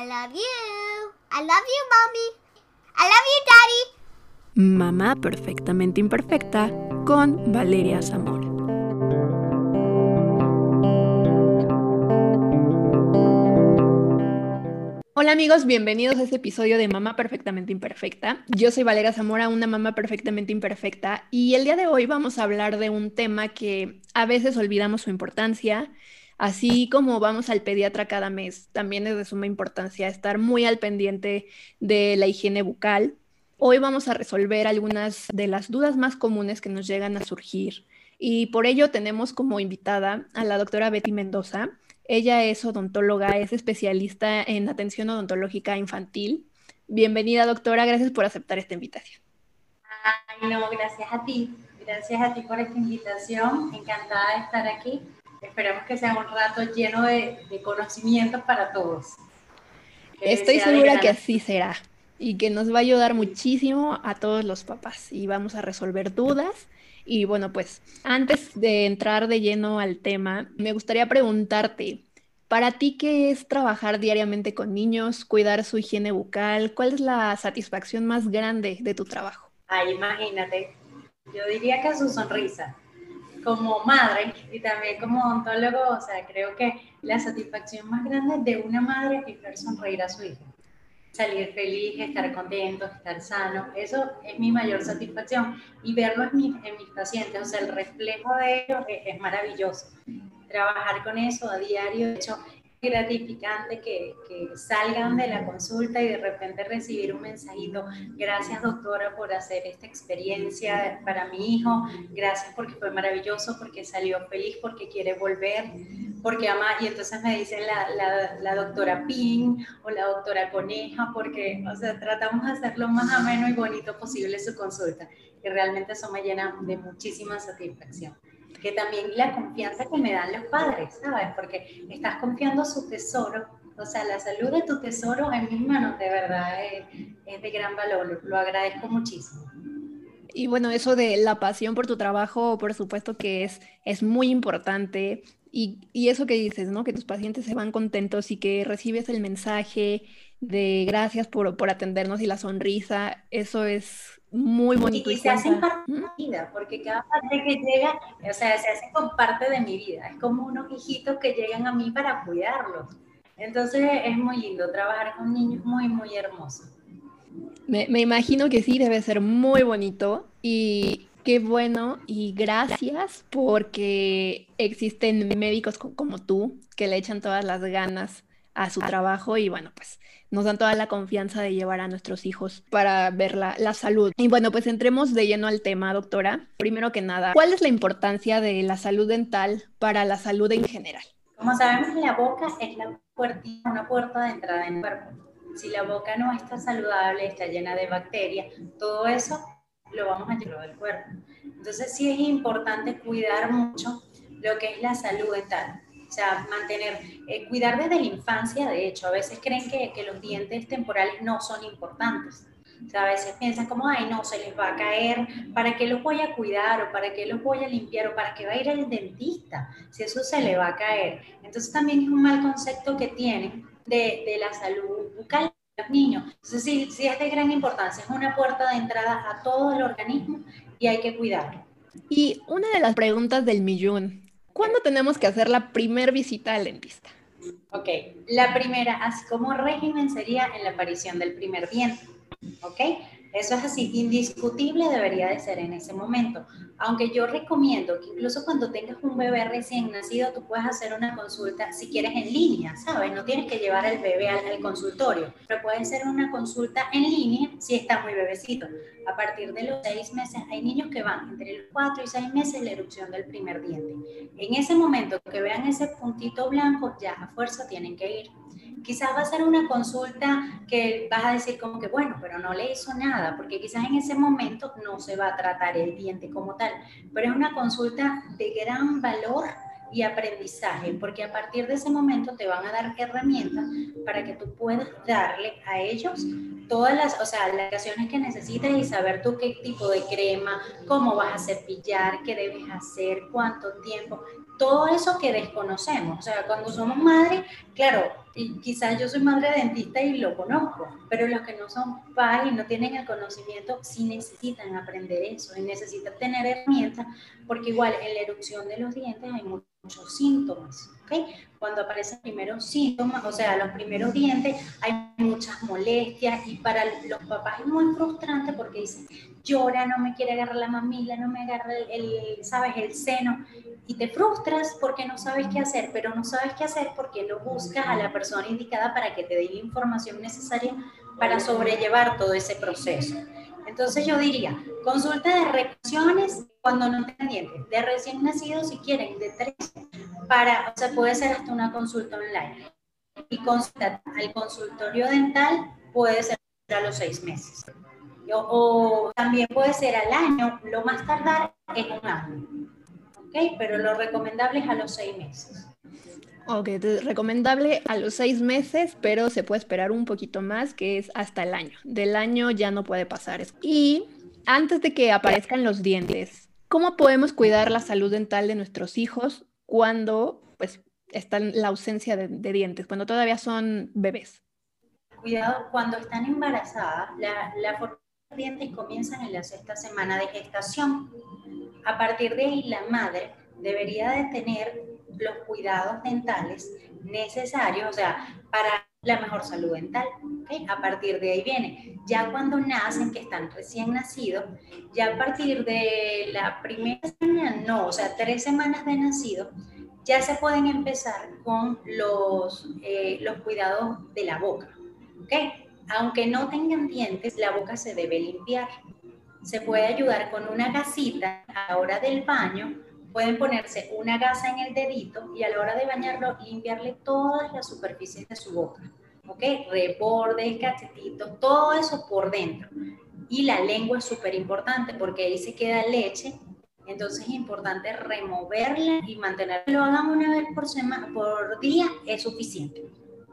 I love you. I love you, mommy. I love you, daddy. Mamá perfectamente imperfecta con Valeria Zamora. Hola amigos, bienvenidos a este episodio de Mamá Perfectamente Imperfecta. Yo soy Valeria Zamora, una mamá perfectamente imperfecta, y el día de hoy vamos a hablar de un tema que a veces olvidamos su importancia, así como vamos al pediatra cada mes, también es de suma importancia estar muy al pendiente de la higiene bucal. Hoy vamos a resolver algunas de las dudas más comunes que nos llegan a surgir y por ello tenemos como invitada a la doctora Betty Mendoza. Ella es odontóloga, es especialista en atención odontológica infantil. Bienvenida, doctora. Gracias por aceptar esta invitación. No, gracias a ti. Gracias a ti por esta invitación. Encantada de estar aquí. Esperamos que sea un rato lleno de, conocimientos para todos. Estoy segura que así será y que nos va a ayudar muchísimo a todos los papás y vamos a resolver dudas y bueno, pues antes de entrar de lleno al tema, me gustaría preguntarte, para ti, ¿qué es trabajar diariamente con niños, cuidar su higiene bucal? ¿Cuál es la satisfacción más grande de tu trabajo? Ay, imagínate, yo diría que su sonrisa. Como madre y también como odontólogo, o sea, creo que la satisfacción más grande de una madre es ver sonreír a su hijo salir feliz, estar contento, estar sano. Eso es mi mayor satisfacción. Y verlo en, mis, en mis pacientes, o sea, el reflejo de ellos es, es, maravilloso. Trabajar con eso a diario, de hecho, gratificante que, que, salgan de la consulta y de repente recibir un mensajito, gracias doctora por hacer esta experiencia para mi hijo, gracias porque fue maravilloso, porque salió feliz, porque quiere volver, porque ama, y entonces me dicen la, la, doctora Pin o la doctora Coneja, porque, o sea, tratamos de hacer lo más ameno y bonito posible su consulta, y realmente eso me llena de muchísima satisfacción que también la confianza que me dan los padres, ¿sabes? Porque estás confiando su tesoro, o sea, la salud de tu tesoro en mis manos, de verdad, es, es de gran valor, lo agradezco muchísimo. Y bueno, eso de la pasión por tu trabajo, por supuesto que es, es muy importante. Y, y, eso que dices, ¿no? Que tus pacientes se van contentos y que recibes el mensaje de gracias por, por atendernos y la sonrisa, eso es muy bonito. Y, se hacen parte de mi vida, porque cada parte que llega, o sea, se hace con parte de mi vida. Es como unos hijitos que llegan a mí para cuidarlos. Entonces es muy lindo trabajar con niños, muy, muy hermoso. Me, me imagino que sí, debe ser muy bonito y qué bueno y gracias porque existen médicos como tú que le echan todas las ganas a su trabajo y bueno, pues nos dan toda la confianza de llevar a nuestros hijos para ver la, la, salud. Y bueno, pues entremos de lleno al tema, doctora. Primero que nada, ¿cuál es la importancia de la salud dental para la salud en general? Como sabemos, la boca es la puerta, una puerta de entrada en el cuerpo. Si la boca no está saludable, está llena de bacterias, todo eso lo vamos a llevar del cuerpo. Entonces sí es importante cuidar mucho lo que es la salud dental o sea, mantener, eh, cuidar desde la infancia, de hecho, a veces creen que, los dientes temporales no son importantes. O sea, a veces piensan como, ay, no, se les va a caer, ¿para qué los voy a cuidar o para qué los voy a limpiar o para qué va a ir al dentista si eso se le va a caer? Entonces también es un mal concepto que tienen de, de la salud bucal de los niños. Entonces sí, sí es de gran importancia, es una puerta de entrada a todo el organismo y hay que cuidarlo. Y una de las preguntas del millón, ¿Cuándo tenemos que hacer la primera visita al dentista? Ok, la primera, así como régimen, sería en la aparición del primer diente. ¿Ok? Eso es así, indiscutible debería de ser en ese momento. Aunque yo recomiendo que incluso cuando tengas un bebé recién nacido, tú puedes hacer una consulta, si quieres, en línea, ¿sabes? No tienes que llevar al bebé al, al consultorio, pero puede ser una consulta en línea si está muy bebecito. A partir de los seis meses, hay niños que van entre los cuatro y seis meses la erupción del primer diente. En ese momento que vean ese puntito blanco, ya a fuerza tienen que ir quizás va a ser una consulta que vas a decir como que, bueno, pero no le hizo nada, porque quizás en ese momento no se va a tratar el diente como tal, pero es una consulta de gran valor y aprendizaje, porque a partir de ese momento te van a dar herramientas para que tú puedas darle a ellos todas las, o sea, las acciones que necesitas y saber tú qué tipo de crema, cómo vas a cepillar, qué debes hacer, cuánto tiempo, todo eso que desconocemos. O sea, cuando somos madres, claro, quizás yo soy madre dentista y lo conozco, pero los que no son padres y no tienen el conocimiento, sí necesitan aprender eso y necesitan tener herramientas, porque igual en la erupción de los dientes hay muchos síntomas. Cuando aparecen primeros síntomas, o sea, los primeros dientes, hay muchas molestias y para los papás es muy frustrante porque dicen, llora, no me quiere agarrar la mamila, no me agarra el, ¿sabes?, el seno y te frustras porque no sabes qué hacer, pero no sabes qué hacer porque no buscas a la persona indicada para que te dé la información necesaria para sobrellevar todo ese proceso. Entonces yo diría, consulta de reacciones cuando no tengan dientes, de recién nacidos si quieren, de tres, para, o sea, puede ser hasta una consulta online. Y consulta al consultorio dental puede ser a los seis meses. O, también puede ser al año, lo más tardar es un año. ¿Ok? Pero lo recomendable es a los seis meses. Ok, recomendable a los seis meses, pero se puede esperar un poquito más, que es hasta el año. Del año ya no puede pasar. Y antes de que aparezcan los dientes, ¿cómo podemos cuidar la salud dental de nuestros hijos cuando pues está la ausencia de, dientes, cuando todavía son bebés? Cuidado, cuando están embarazadas, la, la formación de dientes comienzan en la sexta semana de gestación. A partir de ahí, la madre debería de tener los cuidados dentales necesarios, o sea, para la mejor salud dental. A partir de ahí viene, ya cuando nacen, que están recién nacidos, ya a partir de la primera semana, no, o sea, tres semanas de nacido, ya se pueden empezar con los, eh, los cuidados de la boca. ¿okay? Aunque no tengan dientes, la boca se debe limpiar. Se puede ayudar con una gasita a la hora del baño pueden ponerse una gasa en el dedito y a la hora de bañarlo limpiarle todas las superficies de su boca. ¿Ok? Rebordes, cachetitos, todo eso por dentro. Y la lengua es súper importante porque ahí se queda leche. Entonces es importante removerla y mantenerla. Lo hagan una vez por, semana, por día, es suficiente.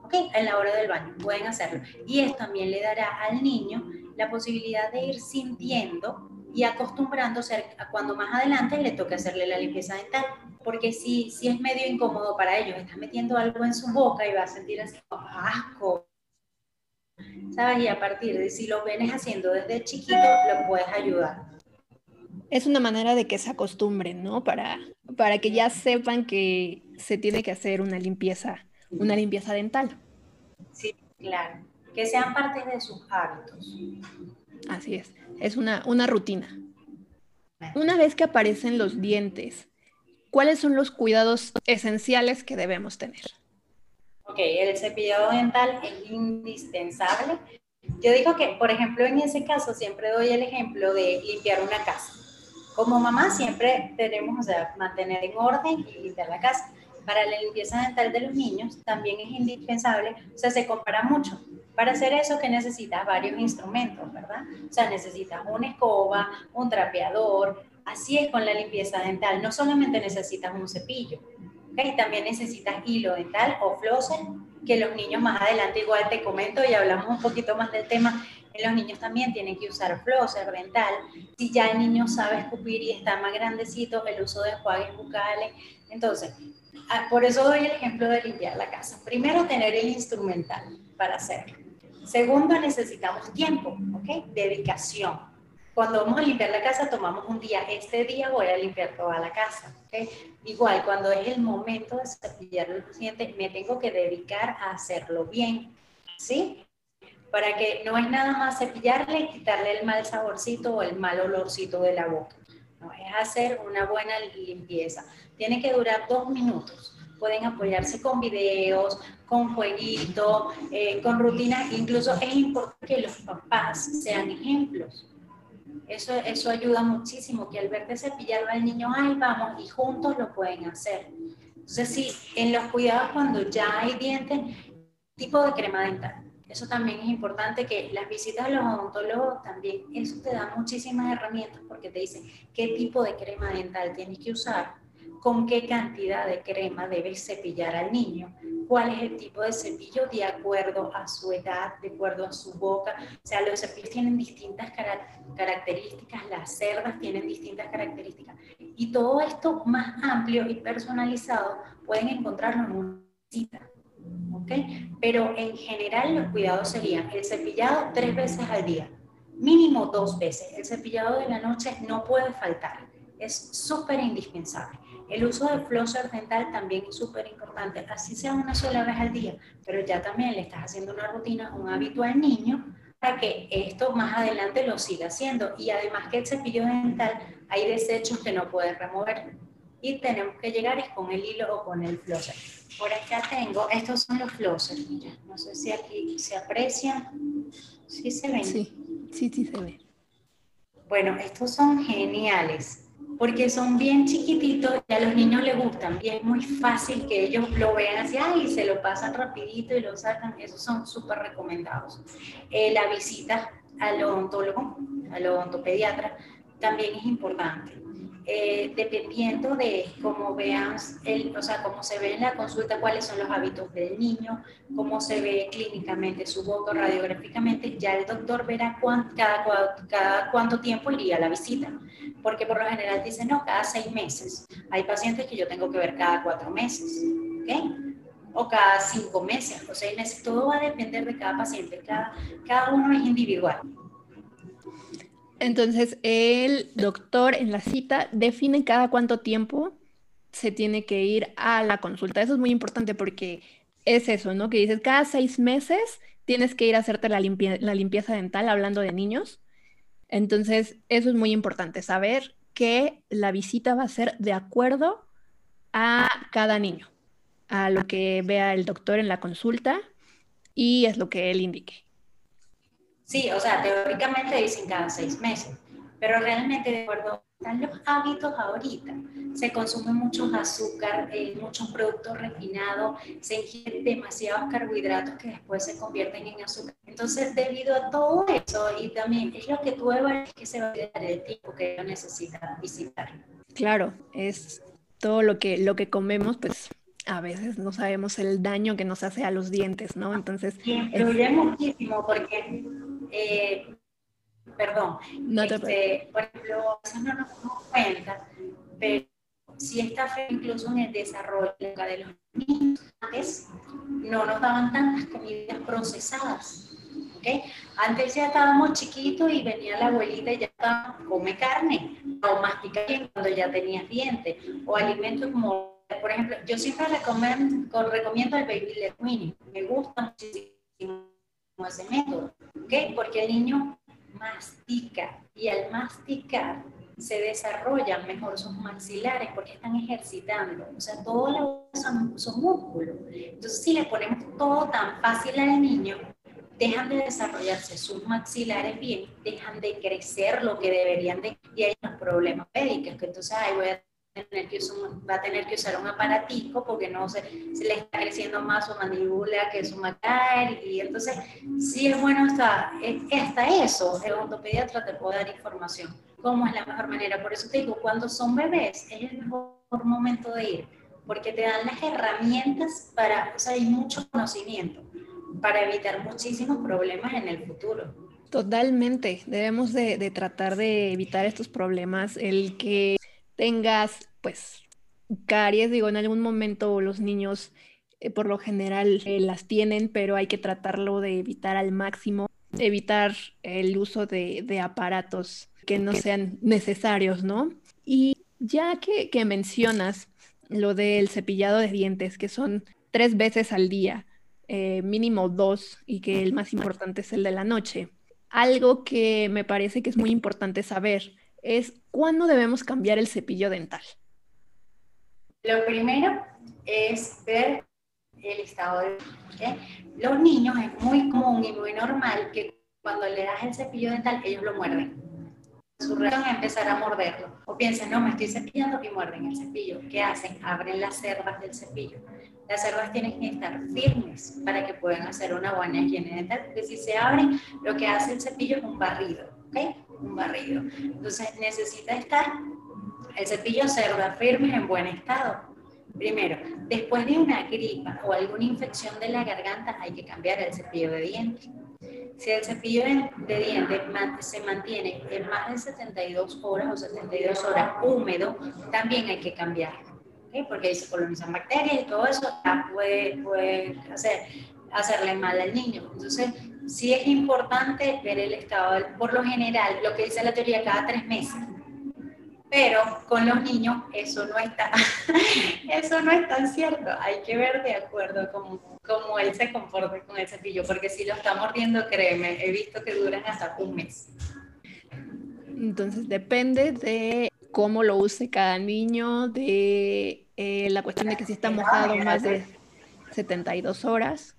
¿Ok? En la hora del baño pueden hacerlo. Y esto también le dará al niño la posibilidad de ir sintiendo y acostumbrándose a cuando más adelante le toque hacerle la limpieza dental. Porque si, si es medio incómodo para ellos, está metiendo algo en su boca y va a sentir así asco. ¿Sabes? Y a partir de si lo vienes haciendo desde chiquito, lo puedes ayudar. Es una manera de que se acostumbren, ¿no? Para, para que ya sepan que se tiene que hacer una limpieza, una limpieza dental. Sí, claro. Que sean parte de sus hábitos. Así es es una, una rutina. Una vez que aparecen los dientes, ¿cuáles son los cuidados esenciales que debemos tener? Ok, el cepillado dental es indispensable. Yo digo que, por ejemplo, en ese caso siempre doy el ejemplo de limpiar una casa. Como mamá siempre tenemos, o sea, mantener en orden y limpiar la casa. Para la limpieza dental de los niños también es indispensable, o sea, se compara mucho. Para hacer eso, que necesitas varios instrumentos, ¿verdad? O sea, necesitas una escoba, un trapeador. Así es con la limpieza dental. No solamente necesitas un cepillo, ¿okay? también necesitas hilo dental o flosser, que los niños más adelante igual te comento y hablamos un poquito más del tema. Los niños también tienen que usar flosser dental. Si ya el niño sabe escupir y está más grandecito, el uso de enjuagues bucales. Entonces, ah, por eso doy el ejemplo de limpiar la casa. Primero, tener el instrumental para hacerlo. Segundo, necesitamos tiempo, ¿ok? Dedicación. Cuando vamos a limpiar la casa, tomamos un día. Este día voy a limpiar toda la casa, ¿ok? Igual, cuando es el momento de cepillar los dientes, me tengo que dedicar a hacerlo bien, ¿sí? Para que no es nada más cepillarle y quitarle el mal saborcito o el mal olorcito de la boca. No, es hacer una buena limpieza. Tiene que durar dos minutos pueden apoyarse con videos, con jueguitos, eh, con rutinas. Incluso es importante que los papás sean ejemplos. Eso, eso ayuda muchísimo, que al verte cepillar al niño, ay, vamos, y juntos lo pueden hacer. Entonces, sí, en los cuidados cuando ya hay dientes, tipo de crema dental. Eso también es importante que las visitas a los odontólogos también, eso te da muchísimas herramientas porque te dicen qué tipo de crema dental tienes que usar con qué cantidad de crema debes cepillar al niño cuál es el tipo de cepillo de acuerdo a su edad, de acuerdo a su boca. O sea, los cepillos tienen distintas características, las cerdas tienen distintas características. Y todo esto más amplio y personalizado pueden encontrarlo en una cita. Pero en general los cuidados serían el cepillado tres veces al día, mínimo dos veces. El cepillado de la noche no puede faltar, es súper indispensable. El uso de flosser dental también es súper importante, así sea una sola vez al día, pero ya también le estás haciendo una rutina, un hábito al niño para que esto más adelante lo siga haciendo. Y además que el cepillo dental hay desechos que no puedes remover y tenemos que llegar es con el hilo o con el flosser. Por acá tengo, estos son los flossers, mira, no sé si aquí se aprecian, ¿sí se ven? Sí, sí, sí se ve. Bueno, estos son geniales porque son bien chiquititos y a los niños les gustan y es muy fácil que ellos lo vean así y se lo pasan rapidito y lo sacan, esos son súper recomendados. Eh, la visita al odontólogo, al odontopediatra, también es importante. Eh, dependiendo de cómo vean, el, o sea, cómo se ve en la consulta, cuáles son los hábitos del niño, cómo se ve clínicamente su boca, radiográficamente, ya el doctor verá cada, cada cuánto tiempo iría a la visita, porque por lo general dicen, no, cada seis meses. Hay pacientes que yo tengo que ver cada cuatro meses, ¿ok? O cada cinco meses o seis meses, todo va a depender de cada paciente, cada, cada uno es individual. Entonces, el doctor en la cita define cada cuánto tiempo se tiene que ir a la consulta. Eso es muy importante porque es eso, ¿no? Que dices, cada seis meses tienes que ir a hacerte la, la limpieza dental hablando de niños. Entonces, eso es muy importante, saber que la visita va a ser de acuerdo a cada niño, a lo que vea el doctor en la consulta y es lo que él indique. Sí, o sea, teóricamente dicen cada seis meses, pero realmente de acuerdo están los hábitos ahorita. Se consume mucho azúcar, eh, muchos productos refinados, se ingieren demasiados carbohidratos que después se convierten en azúcar. Entonces, debido a todo eso, y también es lo que tú evalúas que se va a dar el tiempo que necesita visitar. Claro, es todo lo que, lo que comemos, pues a veces no sabemos el daño que nos hace a los dientes, ¿no? Entonces... influye muchísimo porque eh, perdón, este, por ejemplo, eso no nos damos cuenta, pero si está feo incluso en el desarrollo de los niños, antes no nos daban tantas comidas procesadas. ¿okay? Antes ya estábamos chiquitos y venía la abuelita y ya estaba, come carne, o mastica bien cuando ya tenías dientes, o alimentos como, por ejemplo, yo siempre recomiendo, recomiendo el baby led me gusta muchísimo ese método, ¿ok? Porque el niño mastica y al masticar se desarrollan mejor sus maxilares porque están ejercitando, o sea, todo son, músculos. Entonces, si le ponemos todo tan fácil al niño, dejan de desarrollarse sus maxilares bien, dejan de crecer lo que deberían de, y hay unos problemas médicos, que entonces, ay, voy a tener que usar, va a tener que usar un aparatico porque no se, se le está creciendo más su mandíbula que su macar y entonces sí es bueno hasta, hasta eso, el ortopediatra te puede dar información, cómo es la mejor manera. Por eso te digo, cuando son bebés es el mejor momento de ir, porque te dan las herramientas para, o sea, hay mucho conocimiento para evitar muchísimos problemas en el futuro. Totalmente, debemos de, de tratar de evitar estos problemas, el que tengas, pues, caries, digo, en algún momento los niños eh, por lo general eh, las tienen, pero hay que tratarlo de evitar al máximo, evitar el uso de, aparatos que no sean necesarios, ¿no? Y ya que, que mencionas lo del cepillado de dientes, que son tres veces al día, eh, mínimo dos, y que el más importante es el de la noche. Algo que me parece que es muy importante saber es cuándo debemos cambiar el cepillo dental. Lo primero es ver el estado de... Los niños es muy común y muy normal que cuando le das el cepillo dental ellos lo muerden. Su reacción es empezar a morderlo. O piensan, no, me estoy cepillando y muerden el cepillo. ¿Qué hacen? Abren las cerdas del cepillo. Las cerdas tienen que estar firmes para que puedan hacer una buena higiene dental, porque si se abren, lo que hace el cepillo es un barrido, ¿ok? Un barrido. Entonces necesita estar el cepillo cerda firme en buen estado. Primero, después de una gripa o alguna infección de la garganta, hay que cambiar el cepillo de dientes. Si el cepillo de dientes se mantiene en más de 72 horas o 72 horas húmedo, también hay que cambiarlo. Porque ahí se colonizan bacterias y todo eso puede, puede hacer, hacerle mal al niño. Entonces, sí es importante ver el estado, por lo general, lo que dice la teoría, cada tres meses pero con los niños eso no está, eso no es tan cierto. Hay que ver de acuerdo cómo, cómo él se comporta con el cepillo, porque si lo está mordiendo, créeme, he visto que duran hasta un mes. Entonces depende de cómo lo use cada niño, de eh, la cuestión de que si está mojado más de 72 horas.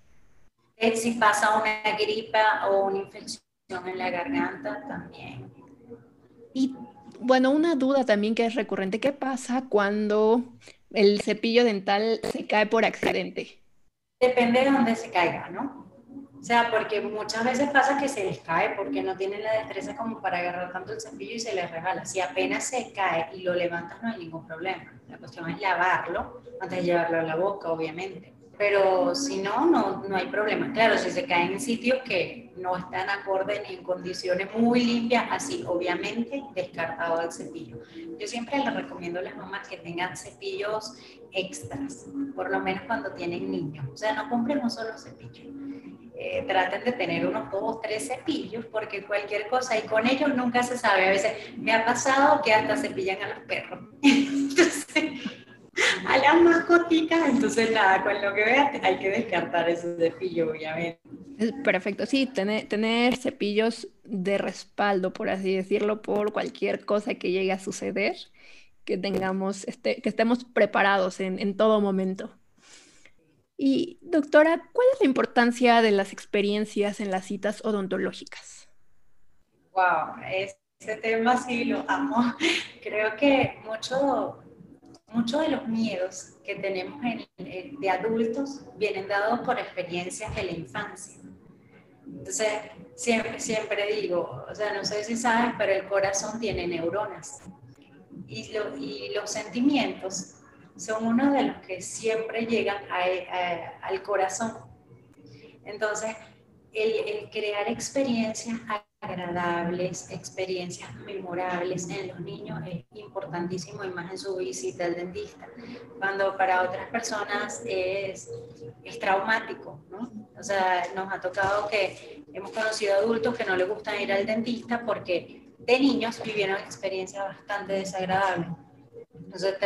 Si pasa una gripa o una infección en la garganta también. Y bueno, una duda también que es recurrente, ¿qué pasa cuando el cepillo dental se cae por accidente? Depende de dónde se caiga, ¿no? O sea, porque muchas veces pasa que se les cae porque no tienen la destreza como para agarrar tanto el cepillo y se les regala. Si apenas se cae y lo levantas no hay ningún problema. La cuestión es lavarlo antes de llevarlo a la boca, obviamente pero si no, no, no hay problema. Claro, si se caen en sitios que no están acorde en condiciones muy limpias, así obviamente descartado el cepillo. Yo siempre les recomiendo a las mamás que tengan cepillos extras, por lo menos cuando tienen niños. O sea, no compren un solo cepillo. Eh, traten de tener unos dos, tres cepillos, porque cualquier cosa, y con ellos nunca se sabe. A veces me ha pasado que hasta cepillan a los perros. Entonces, a las mascoticas, entonces nada, con lo que veas hay que descartar ese cepillo, obviamente. Perfecto, sí, tener, tener cepillos de respaldo, por así decirlo, por cualquier cosa que llegue a suceder, que tengamos, este, que estemos preparados en, en todo momento. Y doctora, ¿cuál es la importancia de las experiencias en las citas odontológicas? Wow, ese tema sí lo amo. Creo que mucho muchos de los miedos que tenemos de adultos vienen dados por experiencias de la infancia. Entonces, siempre, siempre digo, o sea, no sé si sabes, pero el corazón tiene neuronas. Y, y los sentimientos son uno de los que siempre llegan al corazón. Entonces, el crear experiencias agradables, experiencias memorables en los niños es importantísimo y más en su visita al dentista, cuando para otras personas es, es traumático, ¿no? O sea, nos ha tocado que hemos conocido adultos que no les gusta ir al dentista porque de niños vivieron experiencias bastante desagradables. Entonces,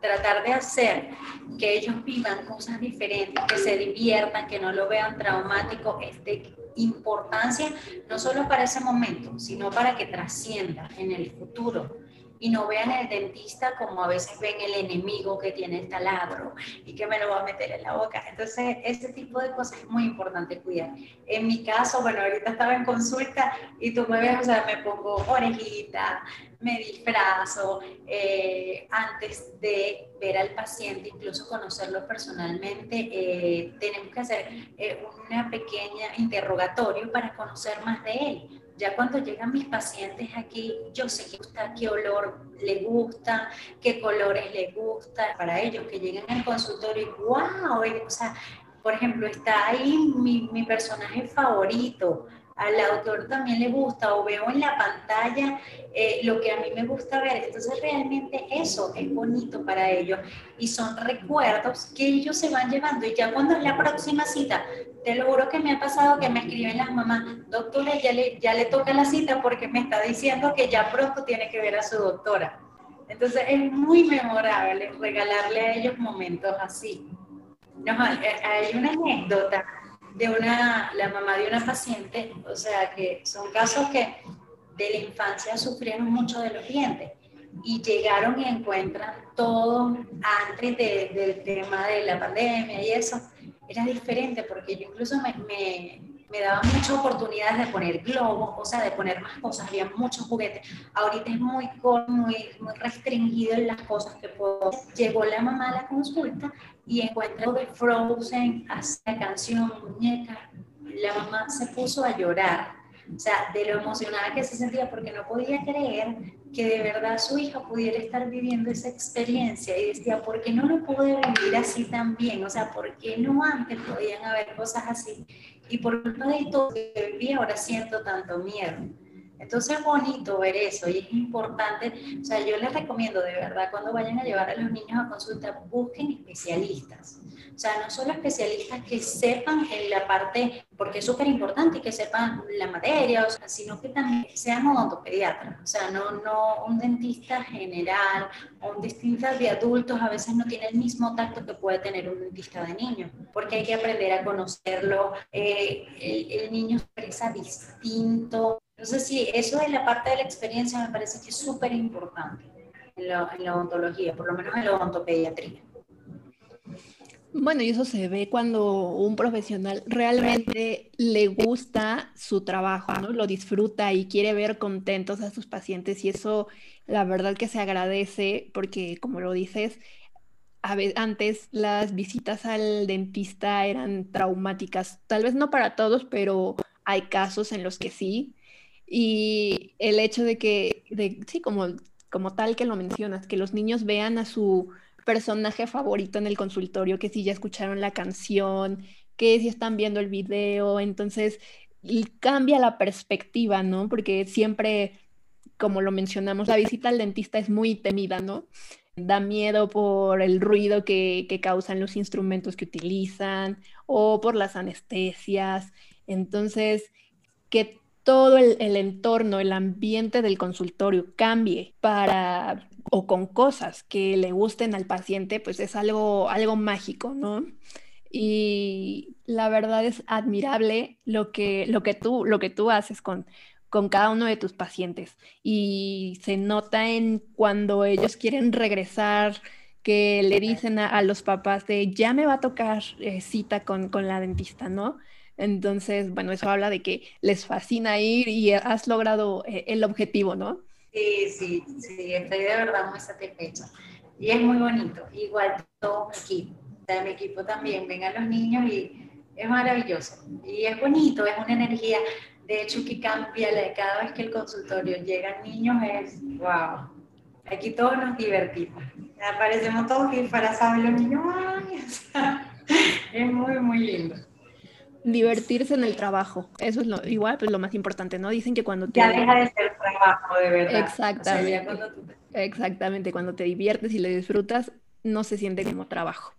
tratar de hacer que ellos vivan cosas diferentes, que se diviertan, que no lo vean traumático, es de importancia no solo para ese momento, sino para que trascienda en el futuro y no vean el dentista como a veces ven el enemigo que tiene el taladro y que me lo va a meter en la boca. Entonces, ese tipo de cosas es muy importante cuidar. En mi caso, bueno, ahorita estaba en consulta y tú me ves, o sea, me pongo orejita, me disfrazo eh, antes de ver al paciente, incluso conocerlo personalmente, eh, tenemos que hacer eh, una pequeña interrogatorio para conocer más de él ya cuando llegan mis pacientes aquí, yo sé qué, qué olor le gusta, qué colores le gusta. Para ellos que lleguen al consultorio y o sea, por ejemplo, está ahí mi personaje favorito, al autor también le gusta o veo en la pantalla eh, lo que a mí me gusta ver. Entonces realmente eso es bonito para ellos y son recuerdos que ellos se van llevando y ya cuando es la próxima cita, te lo juro que me ha pasado que me escriben las mamás, doctora, ya le, ya le toca la cita porque me está diciendo que ya pronto tiene que ver a su doctora. Entonces es muy memorable regalarle a ellos momentos así. No, hay una anécdota de una, la mamá de una paciente, o sea que son casos que de la infancia sufrieron mucho de los dientes y llegaron y encuentran todo antes del tema de la pandemia y eso, era diferente porque yo incluso me, me, me daba muchas oportunidades de poner globos, o sea, de poner más cosas, había muchos juguetes. Ahorita es muy, muy, muy restringido en las cosas que puedo. Llegó la mamá a la consulta y encuentra de Frozen, hace la canción, muñeca. La mamá se puso a llorar, o sea, de lo emocionada que se sentía porque no podía creer que de verdad su hija pudiera estar viviendo esa experiencia y decía, ¿por qué no lo pude vivir así también? O sea, ¿por qué no antes podían haber cosas así? Y por culpa de todo que viví ahora siento tanto miedo. Entonces es bonito ver eso y es importante, o sea, yo les recomiendo de verdad cuando vayan a llevar a los niños a consulta, busquen especialistas. O sea, no solo especialistas que sepan en la parte, porque es súper importante que sepan la materia, o sea, sino que también sean odontopediatras. O sea, no, no un dentista general o un dentista de adultos a veces no tiene el mismo tacto que puede tener un dentista de niños, porque hay que aprender a conocerlo. Eh, el, el niño expresa distinto, entonces, sí, eso es la parte de la experiencia, me parece que es súper importante en la, odontología, por lo menos en la odontopediatría. Bueno, y eso se ve cuando un profesional realmente le gusta su trabajo. Lo disfruta y quiere ver contentos a sus pacientes y eso, la verdad que se agradece porque, como lo dices, a antes las visitas al dentista eran traumáticas, tal vez no para todos, pero hay casos en los que sí. Y el hecho de que, sí, como, como tal que lo mencionas, que los niños vean a su personaje favorito en el consultorio, que si ya escucharon la canción, que si están viendo el video, entonces cambia la perspectiva, ¿no? Porque siempre, como lo mencionamos, la visita al dentista es muy temida, ¿no? Da miedo por el ruido que, que causan los instrumentos que utilizan o por las anestesias. Entonces, que todo el, entorno, el ambiente del consultorio cambie para o con cosas que le gusten al paciente, pues es algo, algo mágico, ¿no? Y la verdad es admirable lo que, lo que, tú, lo que tú haces con, con cada uno de tus pacientes. Y se nota en cuando ellos quieren regresar, que le dicen a, los papás de ya me va a tocar eh, cita con, con la dentista, ¿no? Entonces, bueno, eso habla de que les fascina ir y has logrado eh, el objetivo, ¿no? Sí, sí, sí, estoy de verdad muy satisfecha. Y es muy bonito, igual todo mi equipo. O mi equipo también, ven a los niños y es maravilloso. Y es bonito, es una energía, de hecho, que cambia cada vez que el consultorio llegan niños, es wow. Aquí todos nos divertimos. Aparecemos todos disfrazados los niños. es muy, muy lindo divertirse en el trabajo. Eso es lo igual, pues lo más importante, ¿no? Dicen que cuando te... Ya deja de ser trabajo, de verdad. Exactamente. Exactamente, cuando te diviertes y le disfrutas, no se siente como trabajo.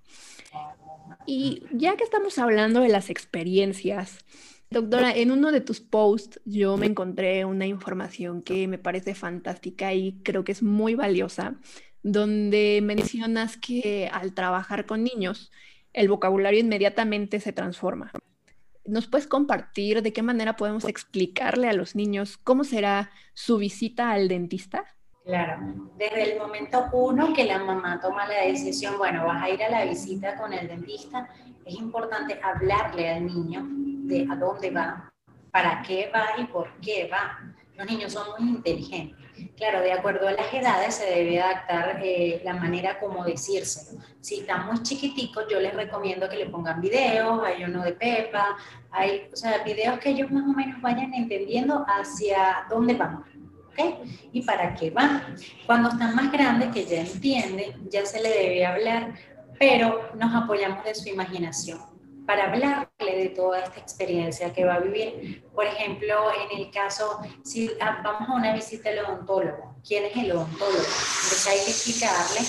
Y ya que estamos hablando de las experiencias, doctora, en uno de tus posts yo me encontré una información que me parece fantástica y creo que es muy valiosa, donde mencionas que al trabajar con niños, el vocabulario inmediatamente se transforma. ¿Nos puedes compartir de qué manera podemos explicarle a los niños cómo será su visita al dentista? Claro, desde el momento uno que la mamá toma la decisión, bueno, vas a ir a la visita con el dentista, es importante hablarle al niño de a dónde va, para qué va y por qué va. Los niños son muy inteligentes. Claro, de acuerdo a las edades se debe adaptar eh, la manera como decírselo. Si están muy chiquiticos, yo les recomiendo que le pongan videos, hay uno de Pepa, hay, o sea, videos que ellos más o menos vayan entendiendo hacia dónde van. ¿ok? ¿Y para qué van? Cuando están más grandes, que ya entienden, ya se le debe hablar, pero nos apoyamos de su imaginación para hablarle de toda esta experiencia que va a vivir. Por ejemplo, en el caso, si ah, vamos a una visita al odontólogo, ¿quién es el odontólogo? Entonces hay que explicarle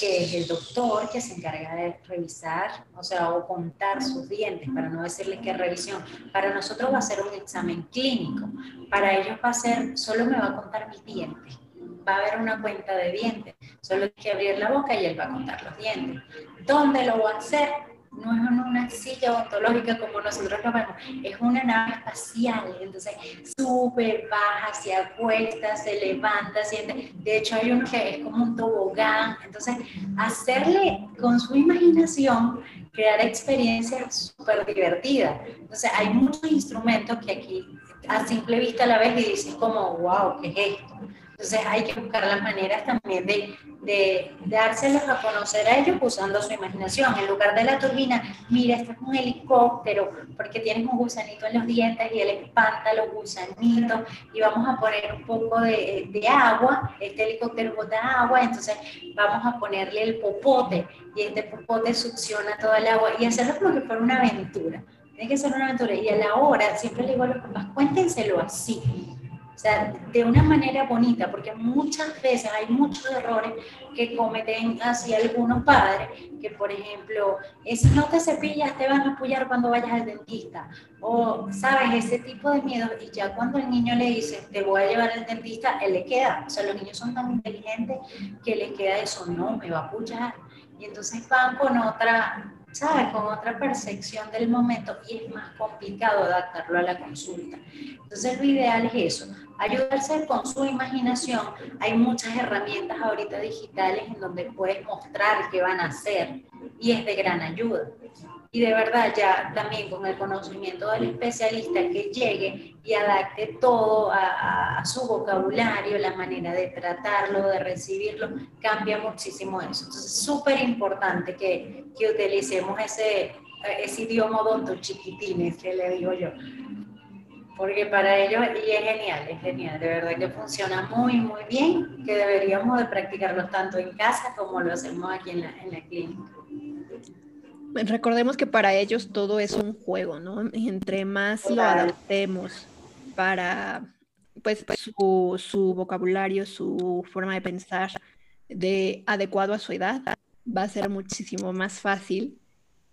que es el doctor que se encarga de revisar, o sea, o contar sus dientes, para no decirle que es revisión. Para nosotros va a ser un examen clínico, para ellos va a ser, solo me va a contar mis dientes, va a haber una cuenta de dientes, solo hay que abrir la boca y él va a contar los dientes. ¿Dónde lo va a hacer? No es una silla odontológica como nosotros lo vemos, es una nave espacial, entonces sube, baja, se acuesta, se levanta, siente. De hecho, hay uno que es como un tobogán, entonces hacerle con su imaginación crear experiencias súper divertidas. Entonces, hay muchos instrumentos que aquí a simple vista la ves y dices como, wow, ¿qué es esto? Entonces hay que buscar las maneras también de, de dárselos a conocer a ellos usando su imaginación. En lugar de la turbina, mira, este es un helicóptero porque tienes un gusanito en los dientes y él espanta los gusanitos y vamos a poner un poco de, de agua, este helicóptero bota agua, entonces vamos a ponerle el popote y este popote succiona toda el agua y hacerlo como que fuera una aventura. Tiene que ser una aventura y a la hora siempre le digo a los papás, cuéntenselo así o sea, de una manera bonita, porque muchas veces hay muchos errores que cometen así algunos padres, que por ejemplo, si no te cepillas te van a apoyar cuando vayas al dentista, o sabes, ese tipo de miedo, y ya cuando el niño le dice, te voy a llevar al dentista, él le queda, o sea, los niños son tan inteligentes que les queda eso, no, me va a apoyar, y entonces van con otra ¿sabes? Con otra percepción del momento y es más complicado adaptarlo a la consulta. Entonces lo ideal es eso, ayudarse con su imaginación. Hay muchas herramientas ahorita digitales en donde puedes mostrar qué van a hacer y es de gran ayuda. Y de verdad ya también con el conocimiento del especialista que llegue y adapte todo a, su vocabulario, la manera de tratarlo, de recibirlo, cambia muchísimo eso. Entonces es súper importante que, que utilicemos ese, ese idioma odonto chiquitines que le digo yo porque para ellos, y es genial, es genial, de verdad que funciona muy, muy bien, que deberíamos de practicarlo tanto en casa como lo hacemos aquí en la, en la clínica. Recordemos que para ellos todo es un juego, ¿no? Entre más lo adaptemos para pues, su, su vocabulario, su forma de pensar de adecuado a su edad, va a ser muchísimo más fácil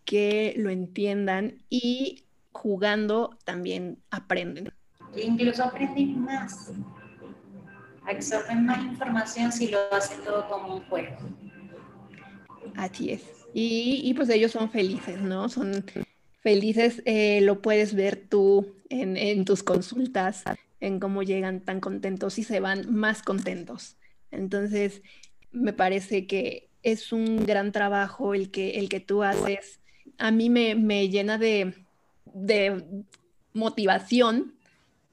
que lo entiendan y jugando también aprenden. incluso aprenden más, absorben más información si lo hacen todo como un juego. Así es. Y, pues ellos son felices, ¿no? Son felices, eh, lo puedes ver tú en, en, tus consultas, en cómo llegan tan contentos y se van más contentos. Entonces, me parece que es un gran trabajo el que, el que tú haces. A mí me, me llena de, de motivación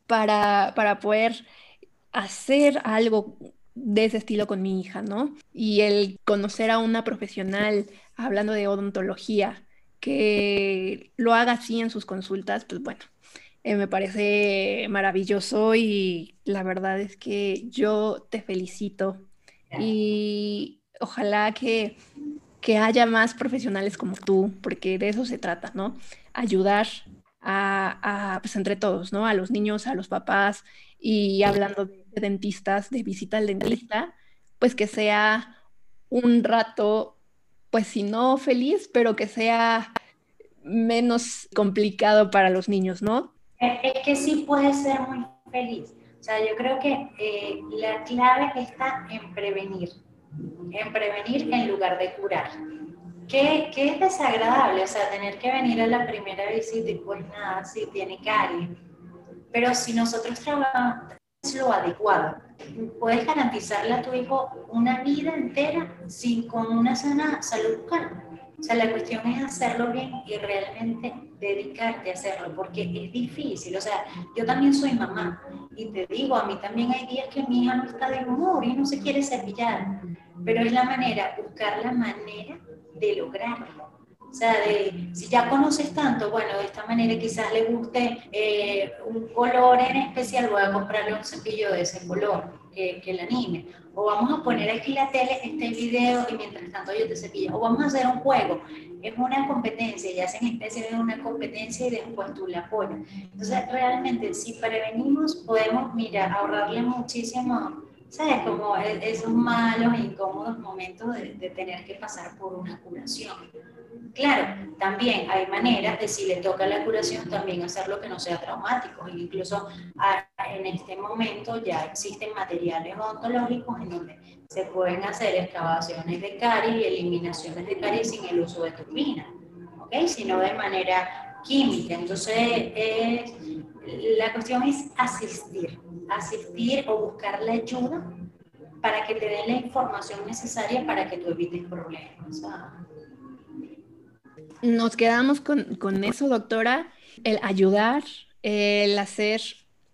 para, para poder hacer algo de ese estilo con mi hija, ¿no? Y el conocer a una profesional hablando de odontología que lo haga así en sus consultas, pues bueno, eh, me parece maravilloso y la verdad es que yo te felicito y ojalá que, que haya más profesionales como tú, porque de eso se trata, ¿no? ayudar a, pues entre todos, ¿no? A los niños, a los papás y hablando de, dentistas, de visita al dentista, pues que sea un rato, pues si no feliz, pero que sea menos complicado para los niños, ¿no? Es que sí puede ser muy feliz. O sea, yo creo que eh, la clave está en prevenir, en prevenir en lugar de curar. ¿Qué, es desagradable, o sea, tener que venir a la primera visita y pues nada, sí, tiene caries. Pero si nosotros trabajamos lo adecuado, puedes garantizarle a tu hijo una vida entera sin con una sana salud bucal. O sea, la cuestión es hacerlo bien y realmente dedicarte a hacerlo, porque es difícil. O sea, yo también soy mamá y te digo, a mí también hay días que mi hija no está de humor y no se quiere cepillar, pero es la manera, buscar la manera de lograrlo. O sea, de, si ya conoces tanto, bueno, de esta manera quizás le guste eh, un color en especial, voy a comprarle un cepillo de ese color que, que le anime. O vamos a poner aquí la tele, este video y mientras tanto yo te cepillo. O vamos a hacer un juego. Es una competencia, ya hacen especie de una competencia y después tú la apoyas. Entonces, realmente, si prevenimos, podemos, mira, ahorrarle muchísimo ¿sabes? Como e-, esos malos e incómodos momentos de, tener que pasar por una curación. Claro, también hay maneras de si le toca la curación también hacerlo que no sea traumático. Incluso en este momento ya existen materiales odontológicos en donde se pueden hacer excavaciones de caries y eliminaciones de caries sin el uso de turbina, ¿ok? Sino de manera química. Entonces, la cuestión es asistir asistir o buscar la ayuda para que te den la información necesaria para que tú evites problemas. Nos quedamos con, con eso, doctora, el ayudar, el hacer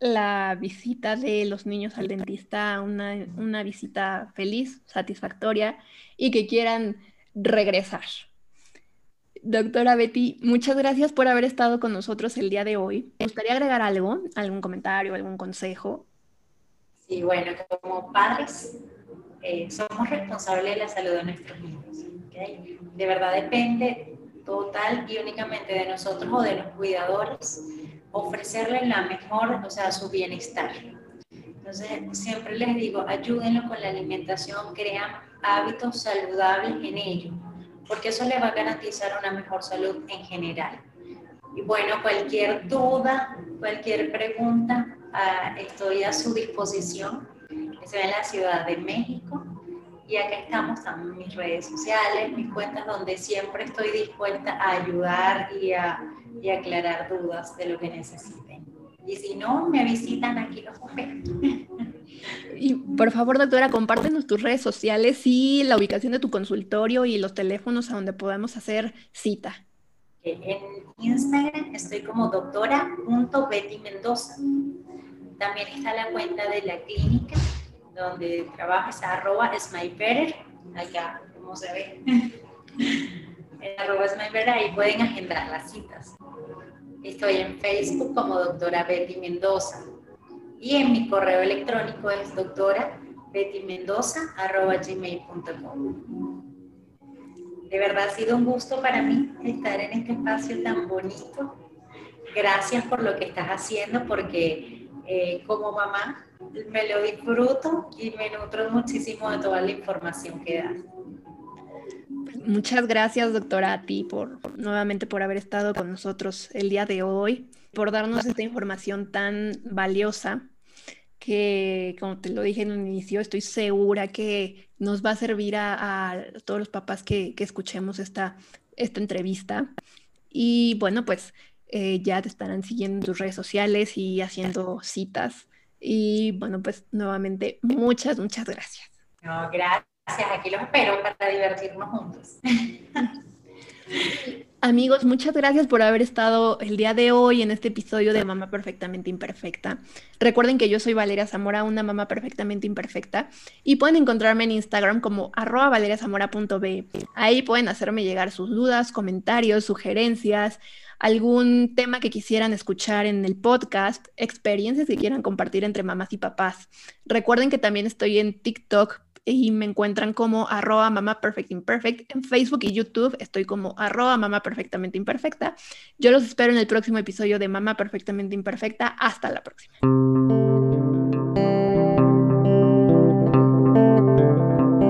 la visita de los niños al dentista una, una visita feliz, satisfactoria y que quieran regresar. Doctora Betty, muchas gracias por haber estado con nosotros el día de hoy. ¿Me gustaría agregar algo, algún comentario, algún consejo? Sí, bueno, como padres eh, somos responsables de la salud de nuestros niños. De verdad depende total y únicamente de nosotros o de los cuidadores ofrecerles la mejor, o sea, su bienestar. Entonces, siempre les digo, ayúdenlo con la alimentación, crean hábitos saludables en ellos, porque eso les va a garantizar una mejor salud en general. Y bueno, cualquier duda, cualquier pregunta, ah, estoy a su disposición. Estoy en la Ciudad de México y acá estamos también mis redes sociales, mis cuentas donde siempre estoy dispuesta a ayudar y a, y aclarar dudas de lo que necesiten. Y si no, me visitan aquí los Y por favor, doctora, compártenos tus redes sociales y la ubicación de tu consultorio y los teléfonos a donde podamos hacer cita. En Instagram estoy como doctora.bettymendoza. También está la cuenta de la clínica donde trabajas arroba better acá como se ve, en arroba better ahí pueden agendar las citas. Estoy en Facebook como doctora Betty Mendoza y en mi correo electrónico es doctora Betty gmail.com. De verdad ha sido un gusto para mí estar en este espacio tan bonito. Gracias por lo que estás haciendo porque eh, como mamá me lo disfruto y me nutro muchísimo de toda la información que das. Muchas gracias, doctora, a ti por nuevamente por haber estado con nosotros el día de hoy, por darnos esta información tan valiosa que, como te lo dije en un inicio, estoy segura que nos va a servir a, todos los papás que, escuchemos esta, esta entrevista. Y bueno, pues eh, ya te estarán siguiendo en tus redes sociales y haciendo citas y bueno, pues nuevamente muchas, muchas gracias. No, gracias. Aquí los espero para divertirnos juntos. Amigos, muchas gracias por haber estado el día de hoy en este episodio de Mamá Perfectamente Imperfecta. Recuerden que yo soy Valeria Zamora, una mamá perfectamente imperfecta, y pueden encontrarme en Instagram como arroba valeriazamora.b. Ahí pueden hacerme llegar sus dudas, comentarios, sugerencias, algún tema que quisieran escuchar en el podcast, experiencias que quieran compartir entre mamás y papás. Recuerden que también estoy en TikTok y me encuentran como arroba mamá perfect imperfect. En Facebook y YouTube estoy como arroba mamá perfectamente imperfecta. Yo los espero en el próximo episodio de Mamá Perfectamente Imperfecta. Hasta la próxima.